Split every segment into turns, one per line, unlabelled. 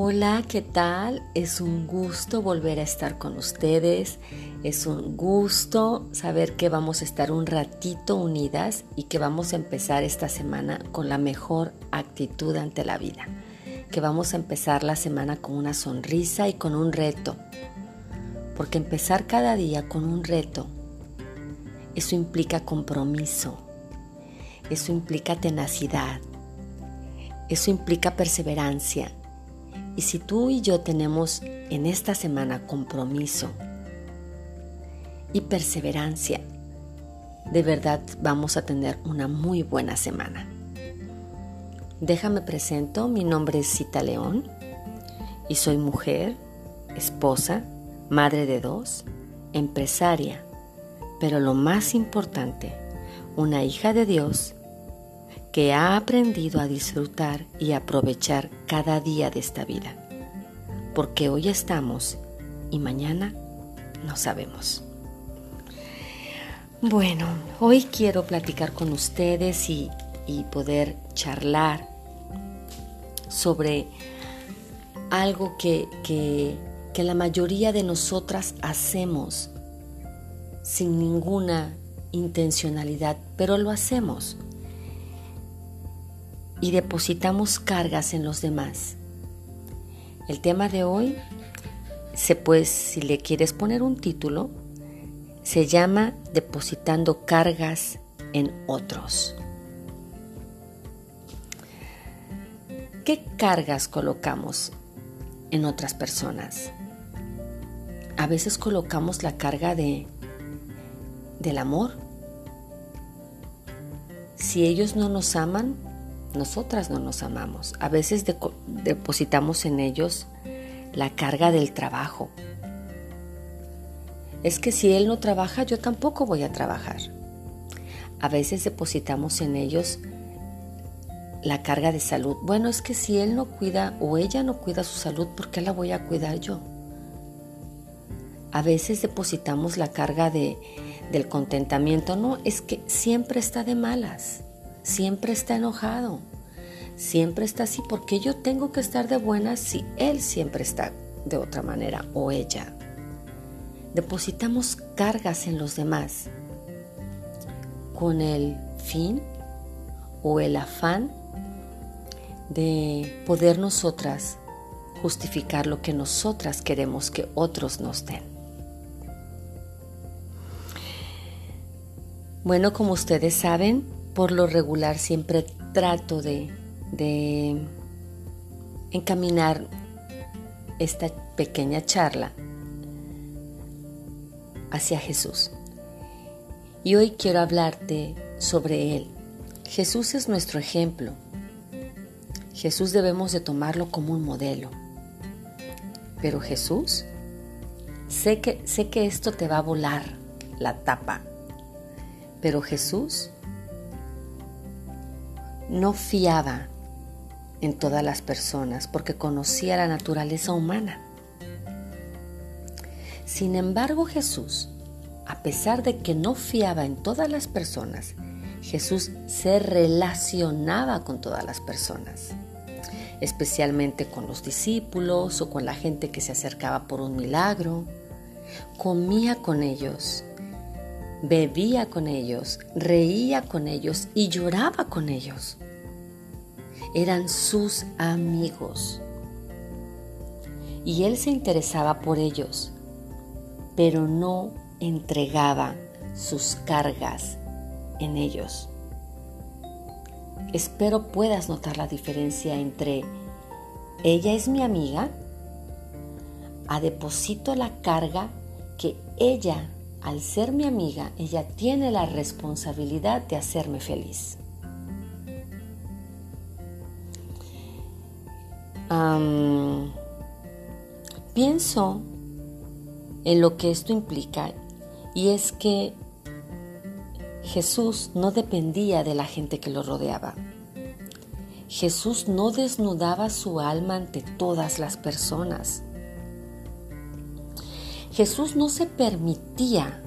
Hola, ¿qué tal? Es un gusto volver a estar con ustedes. Es un gusto saber que vamos a estar un ratito unidas y que vamos a empezar esta semana con la mejor actitud ante la vida. Que vamos a empezar la semana con una sonrisa y con un reto. Porque empezar cada día con un reto, eso implica compromiso. Eso implica tenacidad. Eso implica perseverancia y si tú y yo tenemos en esta semana compromiso y perseverancia, de verdad vamos a tener una muy buena semana. Déjame presento, mi nombre es Cita León y soy mujer, esposa, madre de dos, empresaria, pero lo más importante, una hija de Dios que ha aprendido a disfrutar y aprovechar cada día de esta vida, porque hoy estamos y mañana no sabemos. Bueno, hoy quiero platicar con ustedes y, poder charlar sobre algo que, que la mayoría de nosotras hacemos sin ninguna intencionalidad, pero lo hacemos y depositamos cargas en los demás. El tema de hoy, se pues, si le quieres poner un título, se llama Depositando cargas en otros. ¿Qué cargas colocamos en otras personas? A veces colocamos la carga de del amor. Si ellos no nos aman, nosotras no nos amamos. A veces depositamos en ellos la carga del trabajo. Es que si él no trabaja, yo tampoco voy a trabajar. A veces depositamos en ellos la carga de salud. Bueno, es que si él no cuida o ella no cuida su salud, ¿por qué la voy a cuidar yo? A veces depositamos la carga de, del contentamiento. No, es que siempre está de malas siempre está enojado, siempre está así, porque yo tengo que estar de buenas si él siempre está de otra manera o ella. Depositamos cargas en los demás con el fin o el afán de poder nosotras justificar lo que nosotras queremos que otros nos den. Bueno, como ustedes saben, por lo regular siempre trato de, encaminar esta pequeña charla hacia Jesús. Y hoy quiero hablarte sobre Él. Jesús es nuestro ejemplo. Jesús debemos de tomarlo como un modelo. Pero Jesús, sé que, sé que esto te va a volar la tapa, pero Jesús no fiaba en todas las personas porque conocía la naturaleza humana. Sin embargo, Jesús, a pesar de que no fiaba en todas las personas, Jesús se relacionaba con todas las personas, especialmente con los discípulos o con la gente que se acercaba por un milagro. Comía con ellos, bebía con ellos, reía con ellos y lloraba con ellos. Eran sus amigos. Y él se interesaba por ellos, pero no entregaba sus cargas en ellos. Espero puedas notar la diferencia entre ella es mi amiga, a deposito la carga que ella al ser mi amiga, ella tiene la responsabilidad de hacerme feliz. pienso en lo que esto implica y es que Jesús no dependía de la gente que lo rodeaba. Jesús no desnudaba su alma ante todas las personas. Jesús no se permitía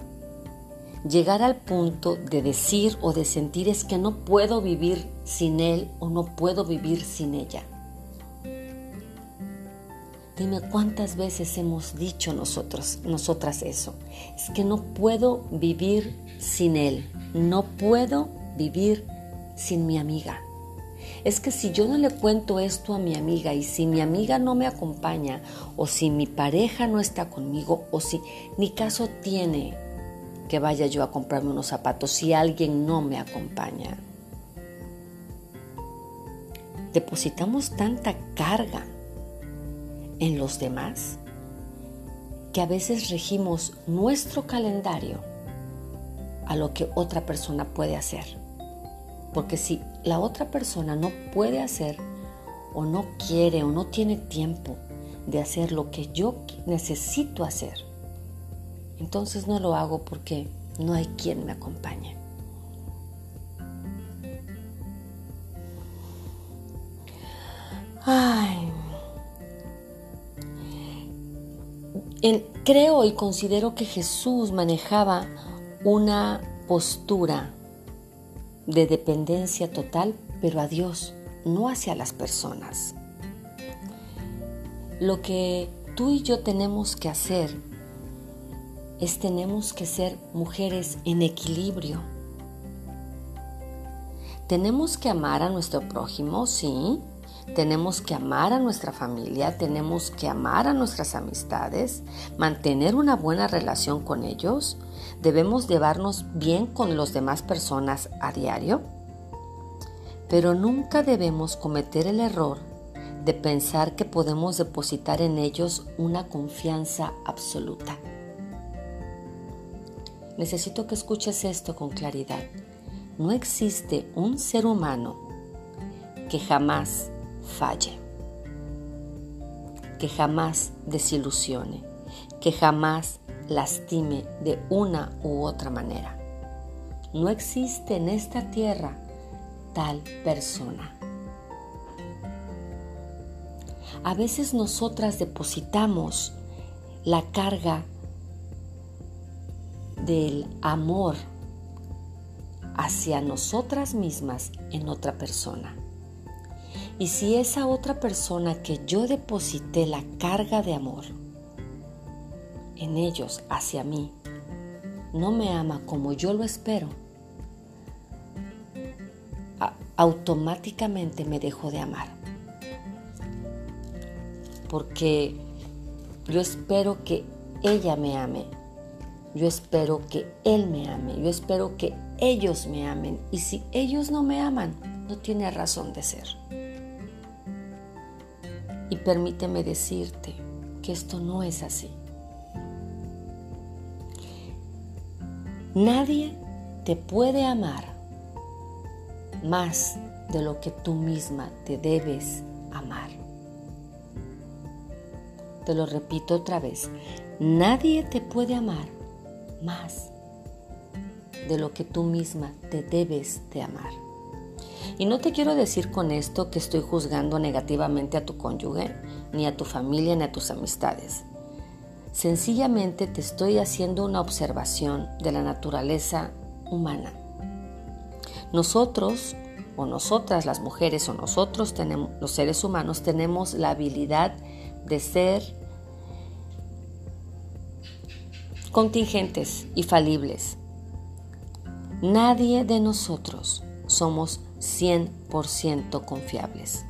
llegar al punto de decir o de sentir es que no puedo vivir sin Él o no puedo vivir sin ella. Dime cuántas veces hemos dicho nosotros, nosotras eso. Es que no puedo vivir sin él. No puedo vivir sin mi amiga. Es que si yo no le cuento esto a mi amiga y si mi amiga no me acompaña o si mi pareja no está conmigo o si ni caso tiene que vaya yo a comprarme unos zapatos si alguien no me acompaña. Depositamos tanta carga en los demás que a veces regimos nuestro calendario a lo que otra persona puede hacer. Porque si la otra persona no puede hacer o no quiere o no tiene tiempo de hacer lo que yo necesito hacer, entonces no lo hago porque no hay quien me acompañe. Ay, creo y considero que Jesús manejaba una postura de dependencia total, pero a Dios, no hacia las personas. Lo que tú y yo tenemos que hacer es tenemos que ser mujeres en equilibrio. Tenemos que amar a nuestro prójimo, sí, tenemos que amar a nuestra familia, tenemos que amar a nuestras amistades, mantener una buena relación con ellos, debemos llevarnos bien con las demás personas a diario, pero nunca debemos cometer el error de pensar que podemos depositar en ellos una confianza absoluta. Necesito que escuches esto con claridad. No existe un ser humano que jamás falle, que jamás desilusione, que jamás lastime de una u otra manera. No existe en esta tierra tal persona. A veces nosotras depositamos la carga del amor hacia nosotras mismas en otra persona. Y si esa otra persona que yo deposité la carga de amor en ellos hacia mí no me ama como yo lo espero, automáticamente me dejo de amar. Porque yo espero que ella me ame. Yo espero que él me ame. Yo espero que ellos me amen. Y si ellos no me aman, no tiene razón de ser. Y permíteme decirte que esto no es así. Nadie te puede amar más de lo que tú misma te debes amar. Te lo repito otra vez, nadie te puede amar más de lo que tú misma te debes de amar. Y no te quiero decir con esto que estoy juzgando negativamente a tu cónyuge, ni a tu familia, ni a tus amistades. Sencillamente te estoy haciendo una observación de la naturaleza humana. Nosotros, o nosotras las mujeres, o nosotros los seres humanos, tenemos la habilidad de ser contingentes y falibles. Nadie de nosotros somos 100% confiables.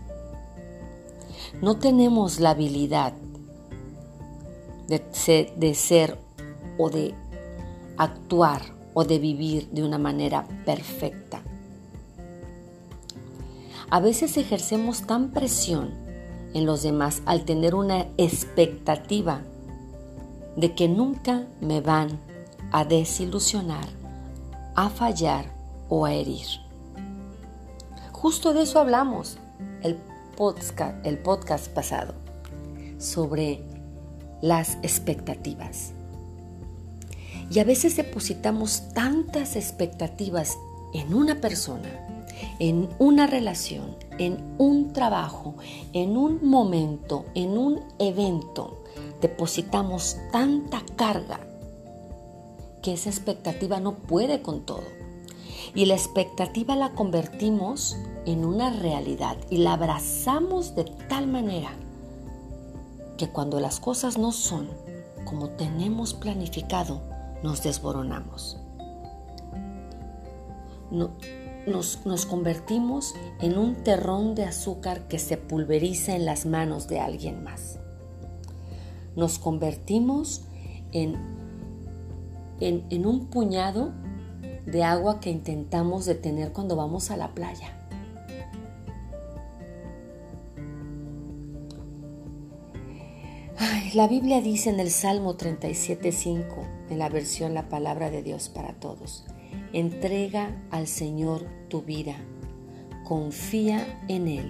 No tenemos la habilidad de ser, o de actuar o de vivir de una manera perfecta. A veces ejercemos tan presión en los demás al tener una expectativa de que nunca me van a desilusionar, a fallar o a herir. Justo de eso hablamos el podcast, el podcast pasado, sobre las expectativas. Y a veces depositamos tantas expectativas en una persona, en una relación, en un trabajo, en un momento, en un evento. Depositamos tanta carga que esa expectativa no puede con todo. Y la expectativa la convertimos en una realidad y la abrazamos de tal manera que cuando las cosas no son como tenemos planificado, nos desboronamos. nos, convertimos en un terrón de azúcar que se pulveriza en las manos de alguien más. Nos convertimos en, en un puñado de agua que intentamos detener cuando vamos a la playa. La Biblia dice en el Salmo 37.5, en la versión La Palabra de Dios para Todos, entrega al Señor tu vida, confía en Él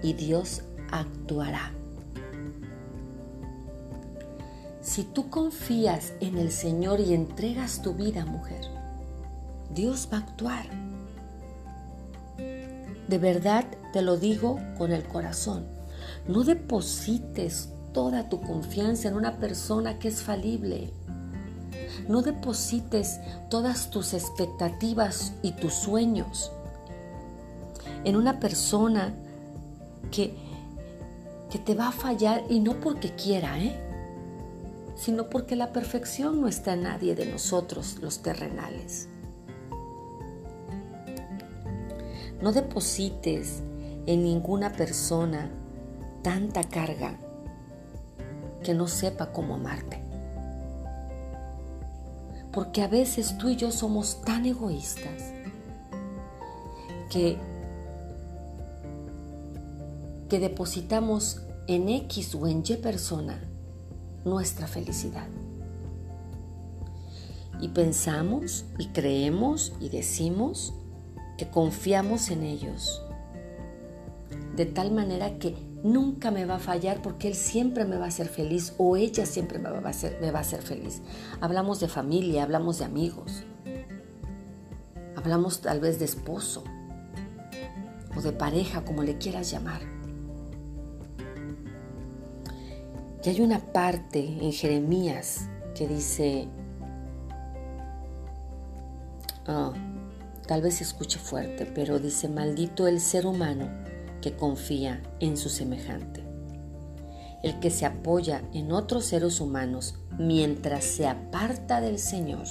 y Dios actuará. Si tú confías en el Señor y entregas tu vida, mujer, Dios va a actuar. De verdad te lo digo con el corazón. No deposites toda tu confianza en una persona que es falible. No deposites todas tus expectativas y tus sueños en una persona que, que te va a fallar y no porque quiera, ¿eh? sino porque la perfección no está en nadie de nosotros, los terrenales. No deposites en ninguna persona tanta carga que no sepa cómo amarte. Porque a veces tú y yo somos tan egoístas que, que depositamos en X o en Y persona nuestra felicidad. Y pensamos y creemos y decimos que confiamos en ellos. De tal manera que nunca me va a fallar porque él siempre me va a hacer feliz o ella siempre me va a hacer, feliz. Hablamos de familia, hablamos de amigos, hablamos tal vez de esposo o de pareja, como le quieras llamar. Y hay una parte en Jeremías que dice, ah, tal vez se escuche fuerte, pero dice, maldito el ser humano que confía en su semejante. El que se apoya en otros seres humanos mientras se aparta del Señor,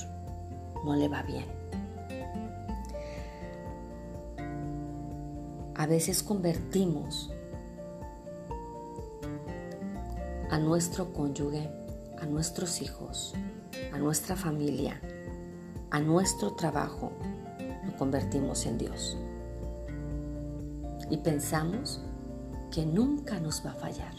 no le va bien. A veces convertimos a nuestro cónyuge, a nuestros hijos, a nuestra familia, a nuestro trabajo, lo convertimos en Dios y pensamos que nunca nos va a fallar.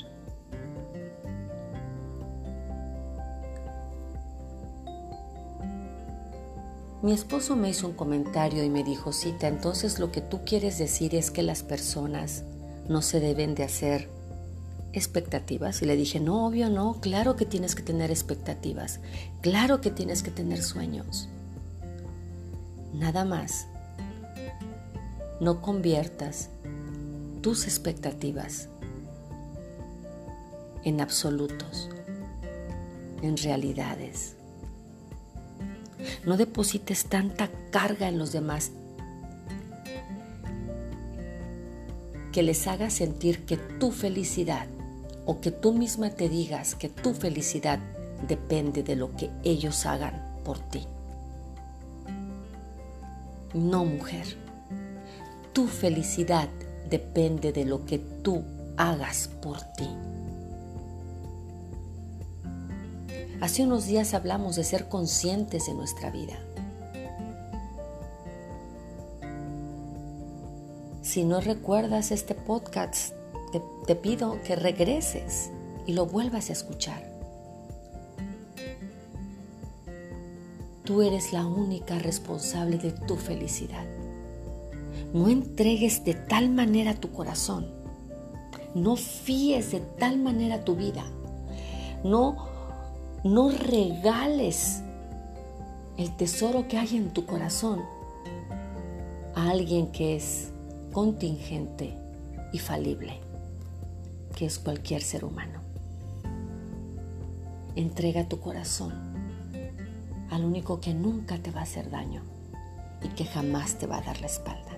Mi esposo me hizo un comentario y me dijo, Cita, entonces lo que tú quieres decir es que las personas no se deben de hacer expectativas. Y le dije, no, obvio, no, claro que tienes que tener expectativas, claro que tienes que tener sueños. Nada más, no conviertas tus expectativas en absolutos, en realidades. No deposites tanta carga en los demás que les haga sentir que tu felicidad o que tú misma te digas que tu felicidad depende de lo que ellos hagan por ti. No, mujer. Tu felicidad depende de lo que tú hagas por ti. Hace unos días hablamos de ser conscientes de nuestra vida. Si no recuerdas este podcast, te, pido que regreses y lo vuelvas a escuchar. Tú eres la única responsable de tu felicidad. No entregues de tal manera tu corazón. No fíes de tal manera tu vida. No, no regales el tesoro que hay en tu corazón a alguien que es contingente y falible, que es cualquier ser humano. Entrega tu corazón al único que nunca te va a hacer daño y que jamás te va a dar la espalda.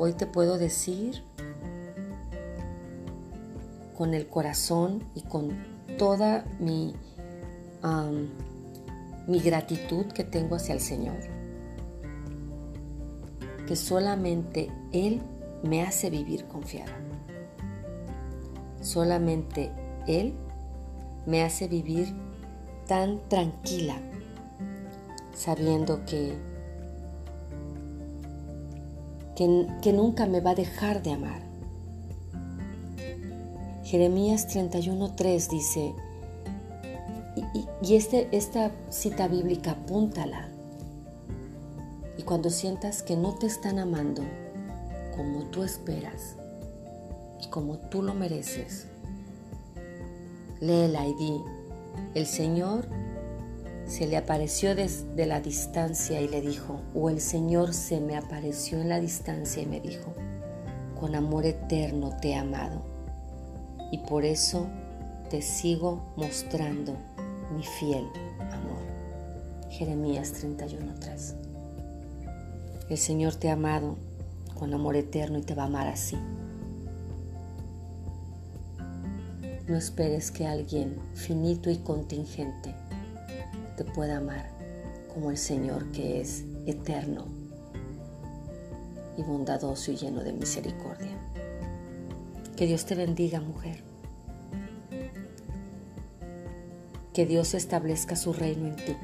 Hoy te puedo decir con el corazón y con toda mi, mi gratitud que tengo hacia el Señor. Que solamente Él me hace vivir confiada. Solamente Él me hace vivir tan tranquila, sabiendo que, que, nunca me va a dejar de amar. Jeremías 31.3 dice, y, este, esta cita bíblica apúntala, y cuando sientas que no te están amando como tú esperas y como tú lo mereces, léela y di, el Señor se le apareció desde la distancia y le dijo, o el Señor se me apareció en la distancia y me dijo, con amor eterno te he amado y por eso te sigo mostrando mi fiel amor. Jeremías 31:3. El Señor te ha amado con amor eterno y te va a amar así. No esperes que alguien finito y contingente te pueda amar como el Señor que es eterno y bondadoso y lleno de misericordia. Que Dios te bendiga, mujer. Que Dios establezca su reino en ti.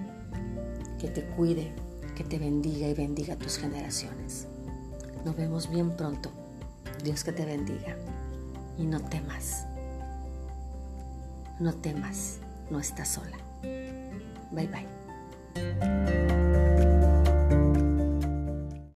Que te cuide, que te bendiga y bendiga tus generaciones. Nos vemos bien pronto. Dios que te bendiga. Y no temas. No temas, no estás sola. 拜拜。